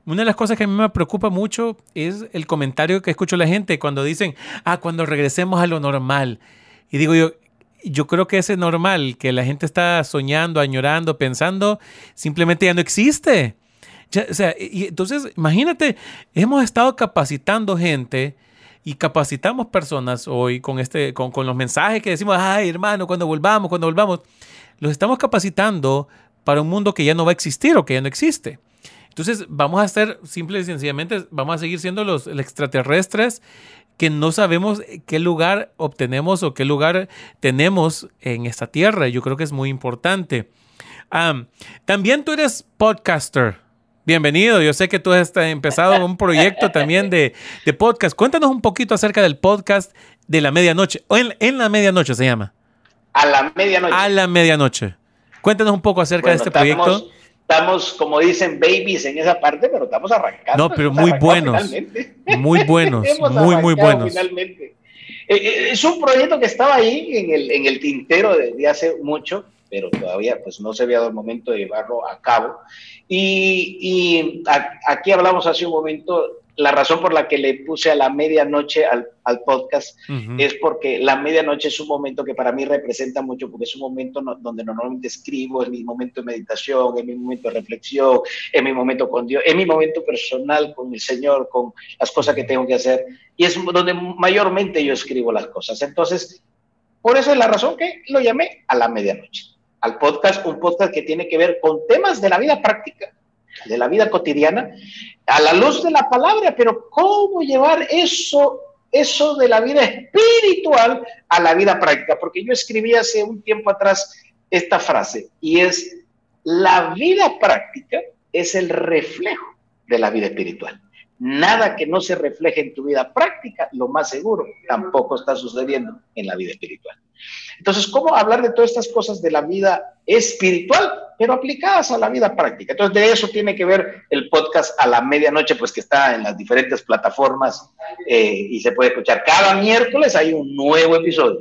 una de las cosas que a mí me preocupa mucho es el comentario que escucho la gente cuando dicen, ah, cuando regresemos a lo normal. Y digo yo, yo creo que ese normal que la gente está soñando, añorando, pensando, simplemente ya no existe. o sea, y entonces, imagínate, hemos estado capacitando gente y capacitamos personas hoy con, este, con, con los mensajes que decimos, ay hermano, cuando volvamos, cuando volvamos, los estamos capacitando para un mundo que ya no va a existir o que ya no existe. Entonces vamos a ser, simple y sencillamente, vamos a seguir siendo los extraterrestres que no sabemos qué lugar obtenemos o qué lugar tenemos en esta tierra. Yo creo que es muy importante. también tú eres podcaster. Bienvenido, yo sé que tú has empezado un proyecto también de, podcast. Cuéntanos un poquito acerca del podcast de la medianoche, o en, la medianoche se llama. A la medianoche. A la medianoche. Cuéntanos un poco acerca de este proyecto. Estamos, como dicen, babies en esa parte, pero estamos arrancando. No, pero muy buenos. Muy buenos, muy, muy buenos. Finalmente. Eh, eh, es un proyecto que estaba ahí en el, en el tintero desde hace mucho, pero todavía pues no se había dado el momento de llevarlo a cabo. Y, aquí hablamos hace un momento, la razón por la que le puse a la medianoche al, podcast es porque la medianoche es un momento que para mí representa mucho, porque es un momento donde normalmente escribo, es mi momento de meditación, es mi momento de reflexión, es mi momento con Dios, es mi momento personal con el Señor, con las cosas que tengo que hacer, y es donde mayormente yo escribo las cosas. Entonces, por eso es la razón que lo llamé a la medianoche al podcast, un podcast que tiene que ver con temas de la vida práctica, de la vida cotidiana, a la luz de la palabra, pero cómo llevar eso, eso de la vida espiritual a la vida práctica, porque yo escribí hace un tiempo atrás esta frase y es, la vida práctica es el reflejo de la vida espiritual. Nada que no se refleje en tu vida práctica, lo más seguro, tampoco está sucediendo en la vida espiritual. Entonces, ¿cómo hablar de todas estas cosas de la vida espiritual, pero aplicadas a la vida práctica? Entonces, de eso tiene que ver el podcast a la medianoche, pues que está en las diferentes plataformas eh, y se puede escuchar. Cada miércoles hay un nuevo episodio.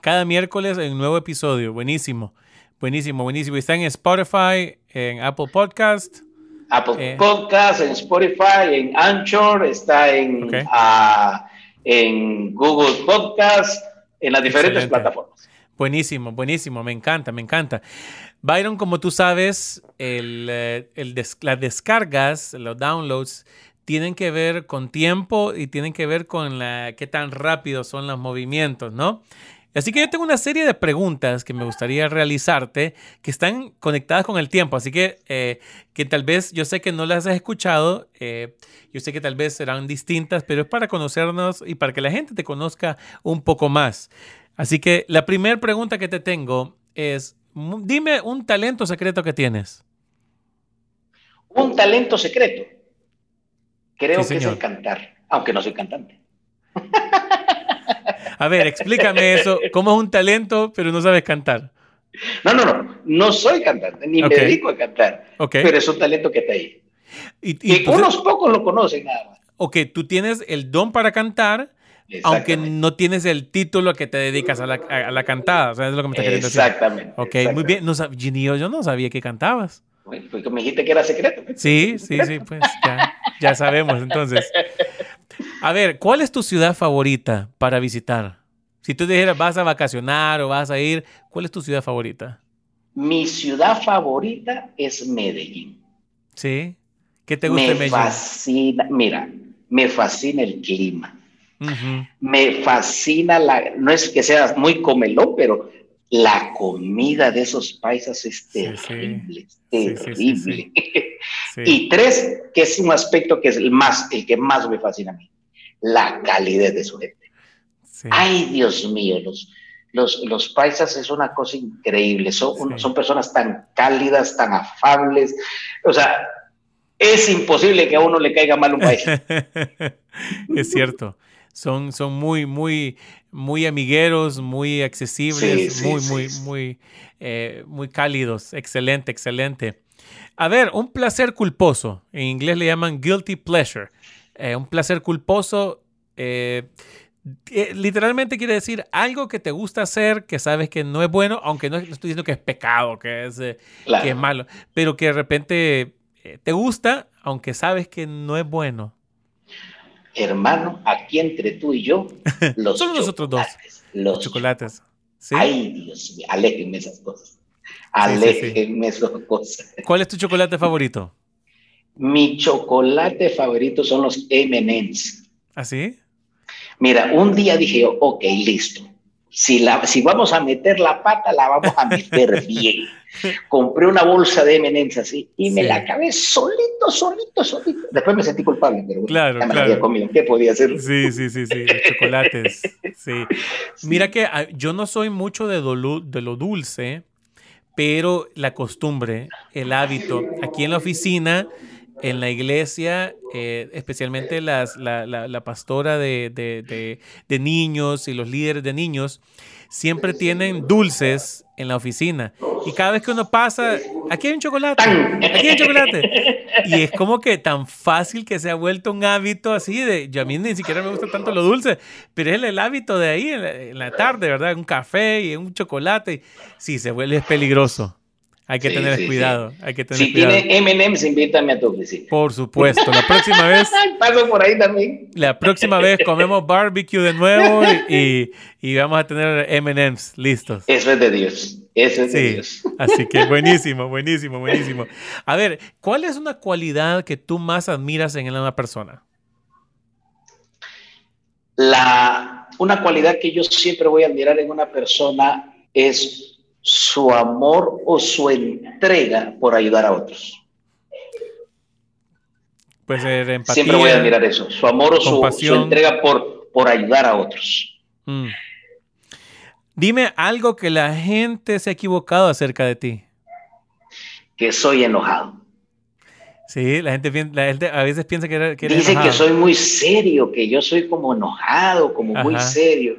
Cada miércoles hay un nuevo episodio. Buenísimo. Buenísimo, buenísimo. Está en Spotify, en Apple Podcast. Apple eh. Podcast, en Spotify, en Anchor, está en, ah, en Google Podcast, en las diferentes plataformas. Buenísimo, buenísimo, me encanta, me encanta. Byron, como tú sabes, el, eh, las descargas, los downloads, tienen que ver con tiempo y tienen que ver con la, qué tan rápido son los movimientos, ¿no? Así que yo tengo una serie de preguntas que me gustaría realizarte que están conectadas con el tiempo. Así que, eh, que tal vez yo sé que no las has escuchado, eh, yo sé que tal vez serán distintas, pero es para conocernos y para que la gente te conozca un poco más. Así que la primera pregunta que te tengo es, dime un talento secreto que tienes. Un talento secreto. Creo que es el cantar, aunque no soy cantante. A ver, explícame eso. ¿Cómo es un talento, pero no sabes cantar? No, no, no. No soy cantante, ni me dedico a cantar. Pero es un talento que está ahí. Y, unos pocos lo conocen nada más. Ok, tú tienes el don para cantar, aunque no tienes el título que te dedicas a la, cantada. O sea, es lo que me estás queriendo decir. Exactamente. Ok, muy bien. No, yo no sabía que cantabas. Bueno, pues me dijiste que era secreto. Sí, sí, sí, pues ya, ya sabemos entonces. A ver, ¿cuál es tu ciudad favorita para visitar? Si tú dijeras vas a vacacionar o vas a ir, ¿cuál es tu ciudad favorita? Mi ciudad favorita es Medellín. ¿Sí? ¿Qué te gusta me Medellín? Fascina, mira, me fascina el clima. Me fascina la, no es que seas muy comelón, pero la comida de esos paisas es terrible, terrible. y tres, que es un aspecto que es el más, el que más me fascina a mí, la calidez de su gente. Ay, Dios mío, los, los, los, paisas es una cosa increíble, son, son personas tan cálidas, tan afables, o sea, es imposible que a uno le caiga mal un país. es cierto. Son, son muy, muy, muy amigueros, muy accesibles, muy, muy, muy, eh, muy cálidos. Excelente, excelente. A ver, un placer culposo. En inglés le llaman guilty pleasure. Eh, un placer culposo. Eh, literalmente quiere decir algo que te gusta hacer, que sabes que no es bueno, aunque no, estoy diciendo que es pecado, que es, que es malo, pero que de repente te gusta, aunque sabes que no es bueno hermano, aquí entre tú y yo, los Son nosotros dos. Los chocolates. Ay, Dios mío, aléjenme esas cosas. Aléjenme esas cosas. ¿Cuál es tu chocolate favorito? Mi chocolate favorito son los M&M's. ¿Ah, sí? Mira, un día dije yo, ok, listo si, la, si vamos a meter la pata, la vamos a meter bien. Compré una bolsa de M&M's así y me la acabé solito, solito, solito. Después me sentí culpable, pero claro, ya me había comido. ¿Qué podía hacer? Sí, sí, sí, sí, chocolates. Sí. Mira que ah, yo no soy mucho de, de lo dulce, pero la costumbre, el hábito, aquí en la oficina en la iglesia, eh, especialmente las, la, la, pastora de, de, de, niños y los líderes de niños, siempre tienen dulces en la oficina. Y cada vez que uno pasa, aquí hay un chocolate, aquí hay un chocolate. Y es como que tan fácil que se ha vuelto un hábito así de, yo a mí ni siquiera me gusta tanto lo dulce, pero es el, hábito de ahí en la, tarde, ¿verdad? Un café y un chocolate. Sí, se vuelve peligroso. Hay que tener cuidado. Hay que tener si tiene M&M's, invítame a tu oficina. Por supuesto. La próxima vez. Paso por ahí también. La próxima vez comemos barbecue de nuevo y, y vamos a tener M&M's listos. Eso es de Dios. Eso es de Dios. Así que buenísimo, buenísimo, buenísimo. A ver, ¿cuál es una cualidad que tú más admiras en una persona? La, una cualidad que yo siempre voy a admirar en una persona es su amor o su entrega por ayudar a otros. Pues empatía, Siempre voy a admirar eso, su amor o su, entrega por, por ayudar a otros. Mm. Dime algo que la gente se ha equivocado acerca de ti. Que soy enojado. Sí, la gente, la gente a veces piensa que, que Dice que soy muy serio, que yo soy como enojado, como muy serio.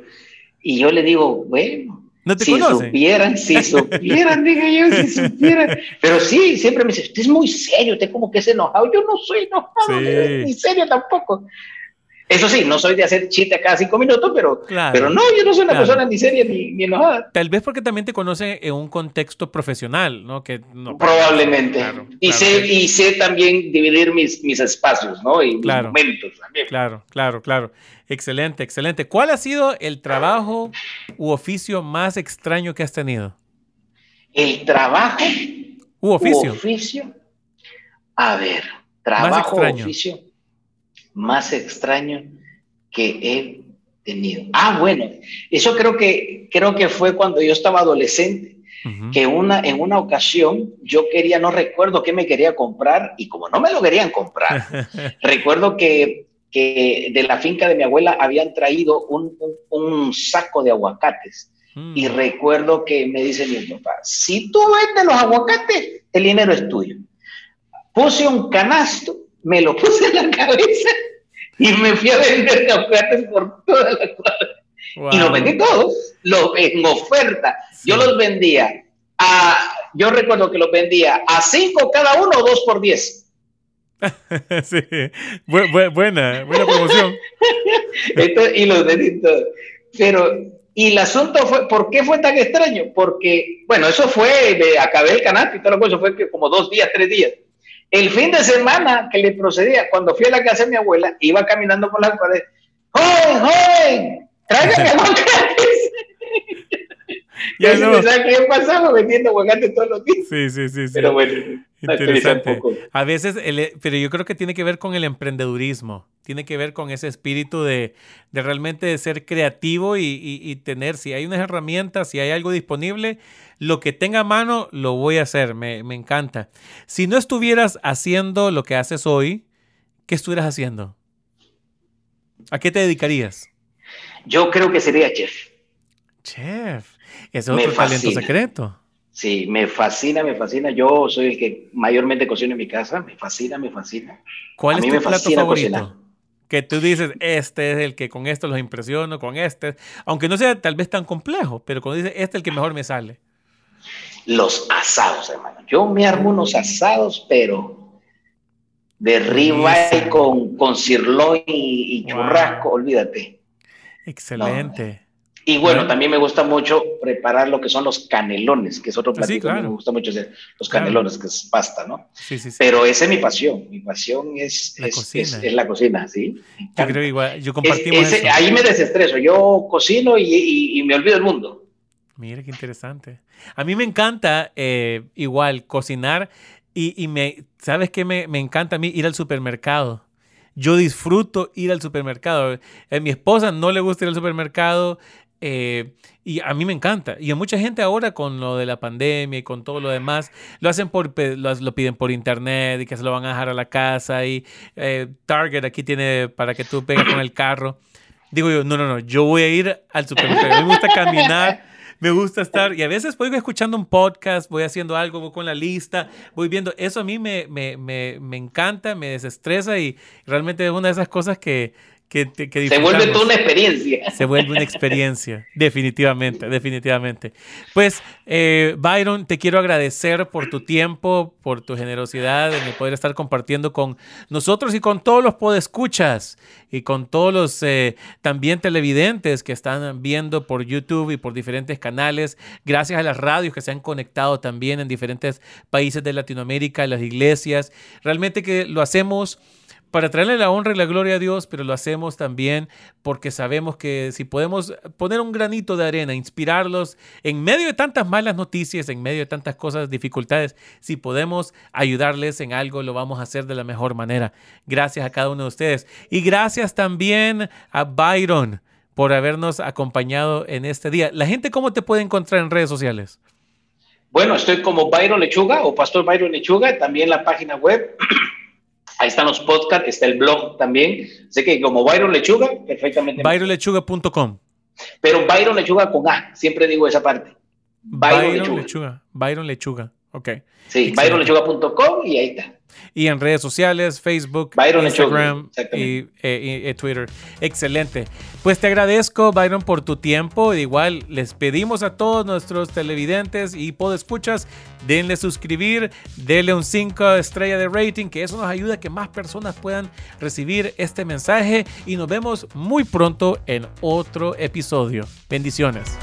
Y yo le digo, bueno, si supieran, si supieran, dije yo, si supieran. Pero sí, siempre me dice, usted es muy serio, usted como que es enojado. Yo no soy enojado, ni serio tampoco. Eso sí, no soy de hacer chiste cada cinco minutos, pero, pero no, yo no soy una persona ni seria ni, enojada. Tal vez porque también te conoce en un contexto profesional, ¿no? Que no Probablemente. y, sé, y sé también dividir mis, mis espacios, ¿no? Y mis momentos también. Claro, claro, claro. Excelente, excelente. ¿Cuál ha sido el trabajo u oficio más extraño que has tenido? El trabajo u oficio. U oficio. A ver, trabajo u oficio más extraño que he tenido. Ah, bueno, eso creo que, creo que fue cuando yo estaba adolescente, que una, en una ocasión yo quería, no recuerdo qué me quería comprar, y como no me lo querían comprar, recuerdo que, que, de la finca de mi abuela habían traído un, un, saco de aguacates. Y mm. recuerdo que me dice mi papá, si tú vendes los aguacates, el dinero es tuyo. Puse un canasto, me lo puse en la cabeza y me fui a vender aguacates por toda la cuadra. Y los vendí todos, los, en oferta. Yo los vendía a, yo recuerdo que los vendía a cinco cada uno o dos por diez. sí, buena, buena promoción. y los vendí todos. Pero, y el asunto fue, ¿por qué fue tan extraño? Porque, bueno, eso fue, de, acabé el canal y todo lo que eso fue como dos días, tres días. El fin de semana que le procedía, cuando fui a la casa de mi abuela, iba caminando por las paredes. ¡Joven, joven! ¡Tráigame aguacates! Ya no. ¿Sabes qué pasaba vendiendo aguacates todos los días? Sí, sí, sí. sí. Pero bueno, interesante. A veces, pero yo creo que tiene que ver con el emprendedurismo. Tiene que ver con ese espíritu de, de realmente ser creativo y, y, y, tener, si hay unas herramientas, si hay algo disponible, lo que tenga a mano lo voy a hacer, me, encanta. Si no estuvieras haciendo lo que haces hoy, ¿qué estuvieras haciendo? ¿A qué te dedicarías? Yo creo que sería chef. Chef. Ese es otro talento secreto. Sí, me fascina, me fascina. Yo soy el que mayormente cocina en mi casa. Me fascina, me fascina. ¿Cuál es tu plato favorito? Que tú dices, este es el que con esto los impresiono, con este. Aunque no sea tal vez tan complejo, pero cuando dices, este es el que mejor me sale los asados, hermano. Yo me armo unos asados, pero de ribeye con, con sirloin y, churrasco, olvídate. Excelente. y bueno, también me gusta mucho preparar lo que son los canelones, que es otro platillo que me gusta mucho hacer, los canelones, que es pasta, ¿no? Sí, sí, sí. Pero esa es mi pasión, mi pasión es la, cocina. Es, la cocina, ¿sí? Yo creo igual, yo compartimos eso. Ahí me desestreso, yo cocino y, y me olvido el mundo. Mira qué interesante. A mí me encanta eh, igual cocinar y, me, ¿sabes qué me, encanta a mí? Ir al supermercado. Yo disfruto ir al supermercado. A eh, mi esposa no le gusta ir al supermercado eh, y a mí me encanta. Y a mucha gente ahora con lo de la pandemia y con todo lo demás, lo hacen por, lo, piden por internet y que se lo van a dejar a la casa y Target aquí tiene para que tú pegues con el carro. Digo yo, no, no, no, yo voy a ir al supermercado. A mí me gusta caminar me gusta estar, y a veces voy escuchando un podcast, voy haciendo algo, voy con la lista, voy viendo, eso a mí me, me, me, me encanta, me desestresa y realmente es una de esas cosas que, que, se vuelve toda una experiencia. Se vuelve una experiencia, definitivamente, definitivamente. Pues, eh, Byron, te quiero agradecer por tu tiempo, por tu generosidad en poder estar compartiendo con nosotros y con todos los podescuchas y con todos los eh, también televidentes que están viendo por YouTube y por diferentes canales. Gracias a las radios que se han conectado también en diferentes países de Latinoamérica, las iglesias. Realmente que lo hacemos para traerle la honra y la gloria a Dios, pero lo hacemos también porque sabemos que si podemos poner un granito de arena, inspirarlos en medio de tantas malas noticias, en medio de tantas cosas, dificultades, si podemos ayudarles en algo, lo vamos a hacer de la mejor manera. Gracias a cada uno de ustedes. Y gracias también a Byron por habernos acompañado en este día. La gente, ¿cómo te puede encontrar en redes sociales? Bueno, estoy como Byron Lechuga o Pastor Byron Lechuga, también la página web Ahí están los podcasts, está el blog también. Sé que como Byron Lechuga, perfectamente. ByronLechuga.com. Pero Byron Lechuga con A, siempre digo esa parte. Byron, Lechuga. Byron Lechuga, ok. Sí, ByronLechuga.com y ahí está. Y en redes sociales, Facebook, Instagram y, eh, Twitter. Excelente. Pues te agradezco, Byron, por tu tiempo. Igual les pedimos a todos nuestros televidentes y podescuchas, denle suscribir, denle un 5 estrella de rating, que eso nos ayuda a que más personas puedan recibir este mensaje. Y nos vemos muy pronto en otro episodio. Bendiciones.